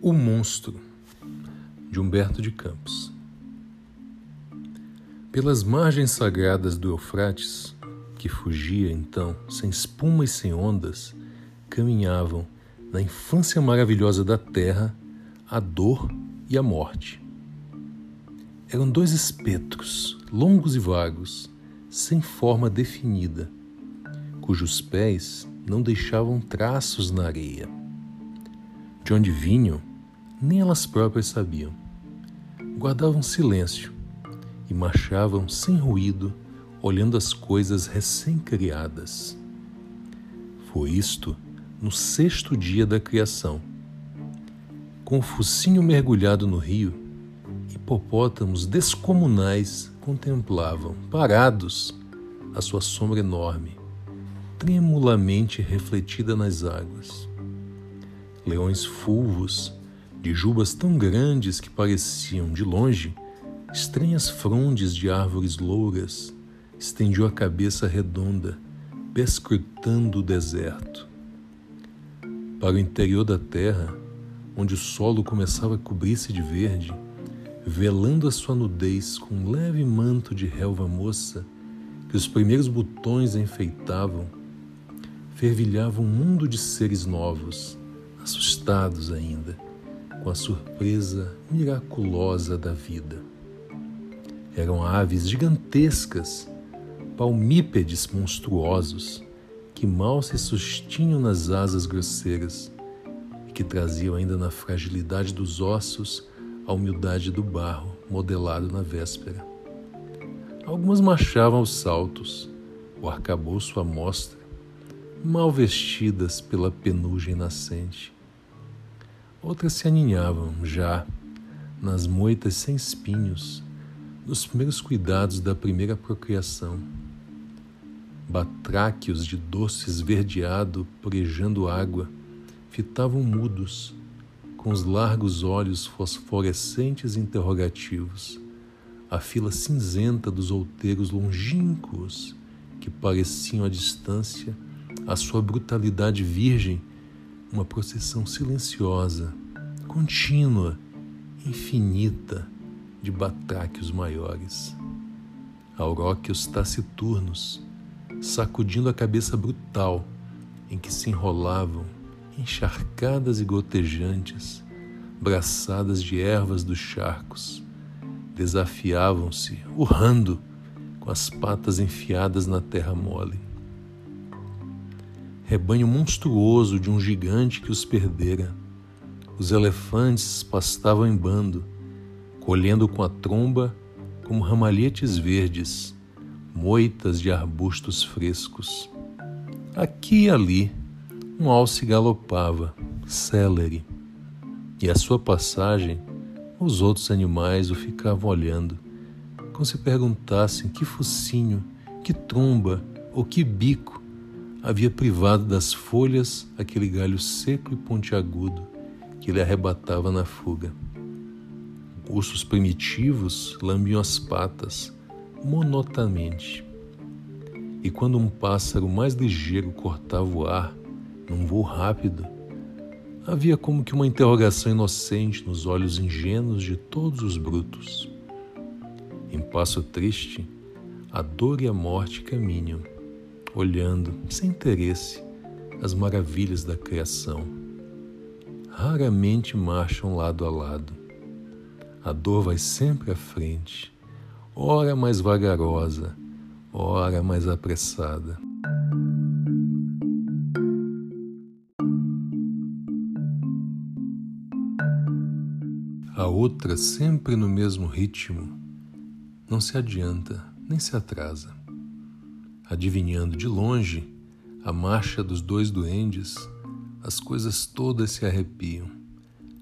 O Monstro, de Humberto de Campos. Pelas margens sagradas do Eufrates, que fugia então, sem espuma e sem ondas, caminhavam, na infância maravilhosa da terra, a dor e a morte. Eram dois espectros, longos e vagos, sem forma definida, cujos pés não deixavam traços na areia. De onde vinham, nem elas próprias sabiam. Guardavam silêncio e marchavam sem ruído, olhando as coisas recém-criadas. Foi isto no sexto dia da criação. Com o focinho mergulhado no rio, hipopótamos descomunais contemplavam, parados, a sua sombra enorme, tremulamente refletida nas águas. Leões fulvos de jubas tão grandes que pareciam, de longe, estranhas frondes de árvores louras, estendiu a cabeça redonda, perscrutando o deserto. Para o interior da terra, onde o solo começava a cobrir-se de verde, velando a sua nudez com um leve manto de relva moça que os primeiros botões enfeitavam, fervilhava um mundo de seres novos, assustados ainda com a surpresa miraculosa da vida. Eram aves gigantescas, palmípedes monstruosos, que mal se sustinham nas asas grosseiras e que traziam ainda na fragilidade dos ossos a humildade do barro modelado na véspera. Algumas marchavam aos saltos, o arcabouço à mostra, mal vestidas pela penugem nascente Outras se aninhavam já nas moitas sem espinhos, nos primeiros cuidados da primeira procriação. Batráquios de doce esverdeado porejando água fitavam mudos, com os largos olhos fosforescentes interrogativos, a fila cinzenta dos outeiros longínquos que pareciam à distância a sua brutalidade virgem uma procissão silenciosa, contínua, infinita de batráquios maiores. Auróquios taciturnos, sacudindo a cabeça brutal em que se enrolavam, encharcadas e gotejantes, braçadas de ervas dos charcos, desafiavam-se, urrando, com as patas enfiadas na terra mole rebanho monstruoso de um gigante que os perdera. Os elefantes pastavam em bando, colhendo com a tromba como ramalhetes verdes, moitas de arbustos frescos. Aqui e ali, um alce galopava, célere, e à sua passagem, os outros animais o ficavam olhando, como se perguntassem que focinho, que tromba ou que bico havia privado das folhas aquele galho seco e pontiagudo que lhe arrebatava na fuga. Ursos primitivos lambiam as patas monotamente. E quando um pássaro mais ligeiro cortava o ar, num voo rápido, havia como que uma interrogação inocente nos olhos ingênuos de todos os brutos. Em passo triste, a dor e a morte caminham olhando sem interesse as maravilhas da criação. Raramente marcham lado a lado. A dor vai sempre à frente, ora mais vagarosa, ora mais apressada. A outra, sempre no mesmo ritmo, não se adianta nem se atrasa adivinhando de longe a marcha dos dois duendes, as coisas todas se arrepiam,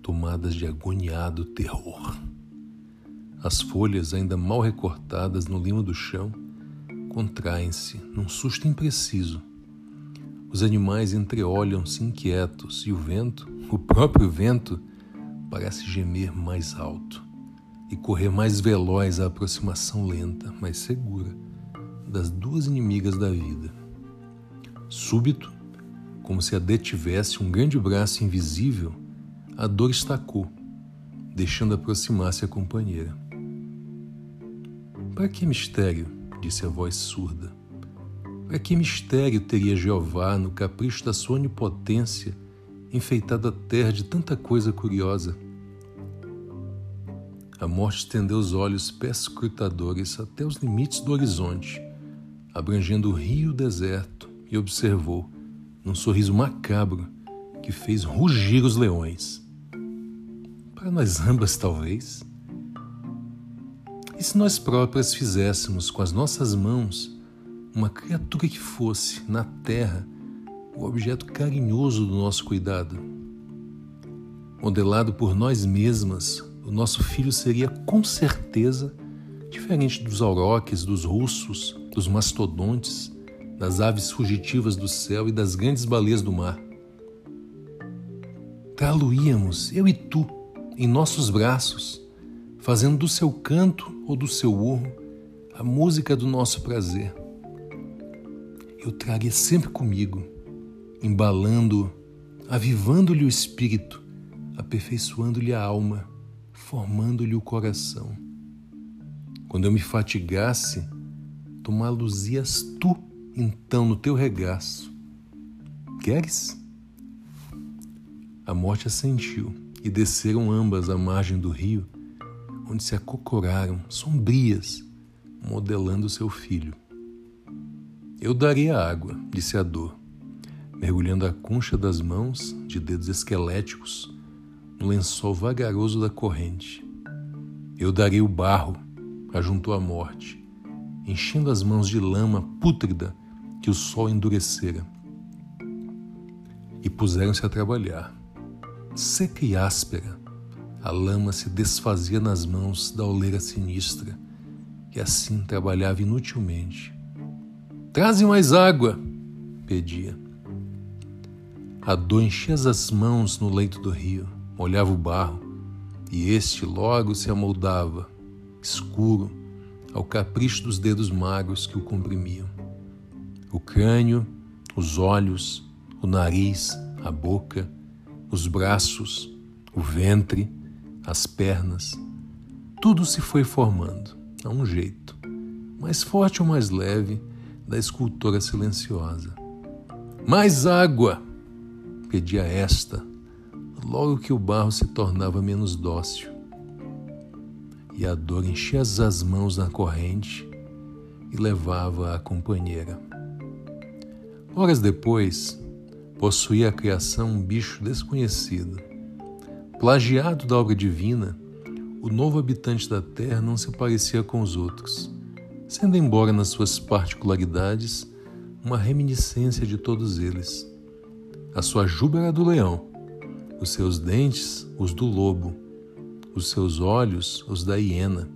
tomadas de agoniado terror. As folhas, ainda mal recortadas no limo do chão, contraem-se num susto impreciso. Os animais entreolham-se inquietos e o vento, o próprio vento, parece gemer mais alto e correr mais veloz à aproximação lenta, mas segura das duas inimigas da vida. Súbito, como se a detivesse um grande braço invisível, a dor estacou, deixando aproximar-se a companheira. Para que mistério? disse a voz surda. Para que mistério teria Jeová, no capricho da sua onipotência, enfeitado a terra de tanta coisa curiosa? A morte estendeu os olhos perscrutadores até os limites do horizonte, abrangendo o rio deserto, e observou, num sorriso macabro, que fez rugir os leões. Para nós ambas, talvez. E se nós próprias fizéssemos com as nossas mãos uma criatura que fosse, na terra, o objeto carinhoso do nosso cuidado? Modelado por nós mesmas, o nosso filho seria com certeza diferente dos auroques, dos russos, dos mastodontes, das aves fugitivas do céu e das grandes baleias do mar. Trá-lo-íamos, eu e tu, em nossos braços, fazendo do seu canto ou do seu urro a música do nosso prazer. Eu traria sempre comigo, embalando, avivando-lhe o espírito, aperfeiçoando-lhe a alma formando-lhe o coração. Quando eu me fatigasse, tomá-los-ias tu, então, no teu regaço. Queres? A morte assentiu e desceram ambas à margem do rio, onde se acocoraram, sombrias, modelando seu filho. Eu daria água, disse a dor, mergulhando a concha das mãos, de dedos esqueléticos, no lençol vagaroso da corrente. Eu darei o barro, ajuntou a morte, enchendo as mãos de lama pútrida que o sol endurecera. E puseram-se a trabalhar. Seca e áspera, a lama se desfazia nas mãos da oleira sinistra, que assim trabalhava inutilmente. Traze mais água, pedia. A dor enchia as mãos no leito do rio molhava o barro, e este logo se amoldava, escuro, ao capricho dos dedos magros que o comprimiam. O crânio, os olhos, o nariz, a boca, os braços, o ventre, as pernas, tudo se foi formando, a um jeito, mais forte ou mais leve, da escultora silenciosa. Mais água! pedia esta, logo que o barro se tornava menos dócil e a dor enchia as mãos na corrente e levava a companheira. Horas depois, possuía a criação um bicho desconhecido. Plagiado da obra divina, o novo habitante da terra não se parecia com os outros, sendo embora nas suas particularidades uma reminiscência de todos eles. A sua juba era do leão, os seus dentes, os do lobo, os seus olhos, os da hiena.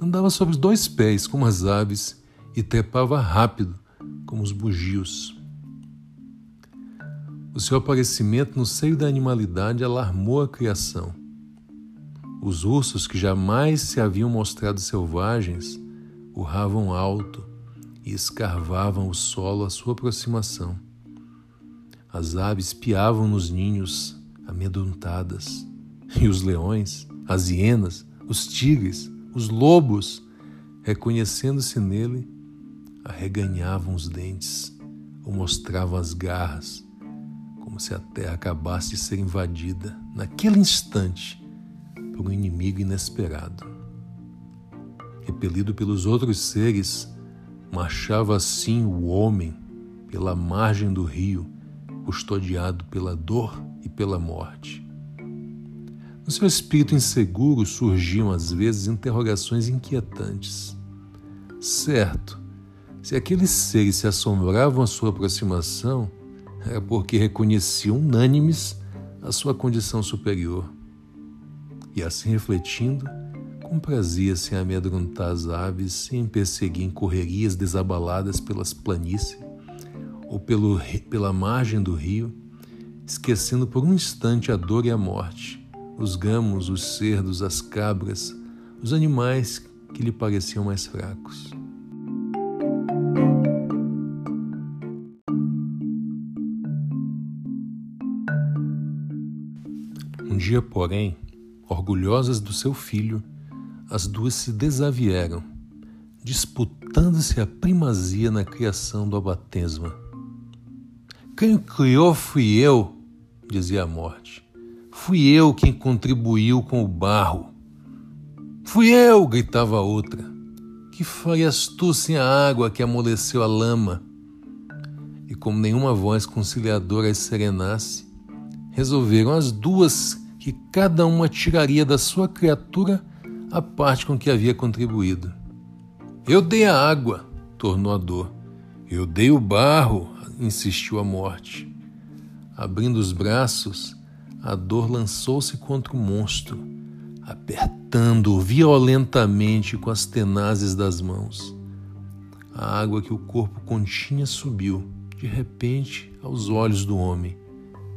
Andava sobre dois pés como as aves e trepava rápido como os bugios. O seu aparecimento no seio da animalidade alarmou a criação. Os ursos, que jamais se haviam mostrado selvagens, urravam alto e escarvavam o solo à sua aproximação. As aves piavam nos ninhos amedrontadas. E os leões, as hienas, os tigres, os lobos, reconhecendo-se nele, arreganhavam os dentes ou mostravam as garras, como se a terra acabasse de ser invadida, naquele instante, por um inimigo inesperado. Repelido pelos outros seres, marchava assim o homem pela margem do rio, custodiado pela dor e pela morte. No seu espírito inseguro surgiam às vezes interrogações inquietantes. Certo, se aqueles seres se assombravam à sua aproximação, era porque reconheciam unânimes a sua condição superior. E assim refletindo, comprazia-se em amedrontar as aves e em perseguir em correrias desabaladas pelas planícies ou pelo, pela margem do rio esquecendo por um instante a dor e a morte, os gamos, os cerdos, as cabras, os animais que lhe pareciam mais fracos. Um dia, porém, orgulhosas do seu filho, as duas se desavieram, disputando-se a primazia na criação do abatesma. Quem criou fui eu, dizia a morte. Fui eu quem contribuiu com o barro. Fui eu, gritava a outra. Que farias tu sem a água que amoleceu a lama? E como nenhuma voz conciliadora as serenasse, resolveram as duas que cada uma tiraria da sua criatura a parte com que havia contribuído. Eu dei a água, tornou a dor. Eu dei o barro, insistiu a morte. Abrindo os braços, a dor lançou-se contra o monstro, apertando-o violentamente com as tenazes das mãos. A água que o corpo continha subiu, de repente, aos olhos do homem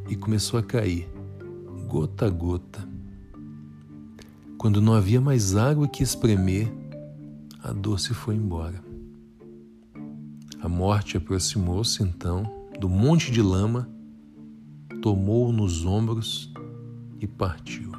e começou a cair, gota a gota. Quando não havia mais água que espremer, a dor se foi embora. A morte aproximou-se então do monte de lama, tomou-o nos ombros e partiu.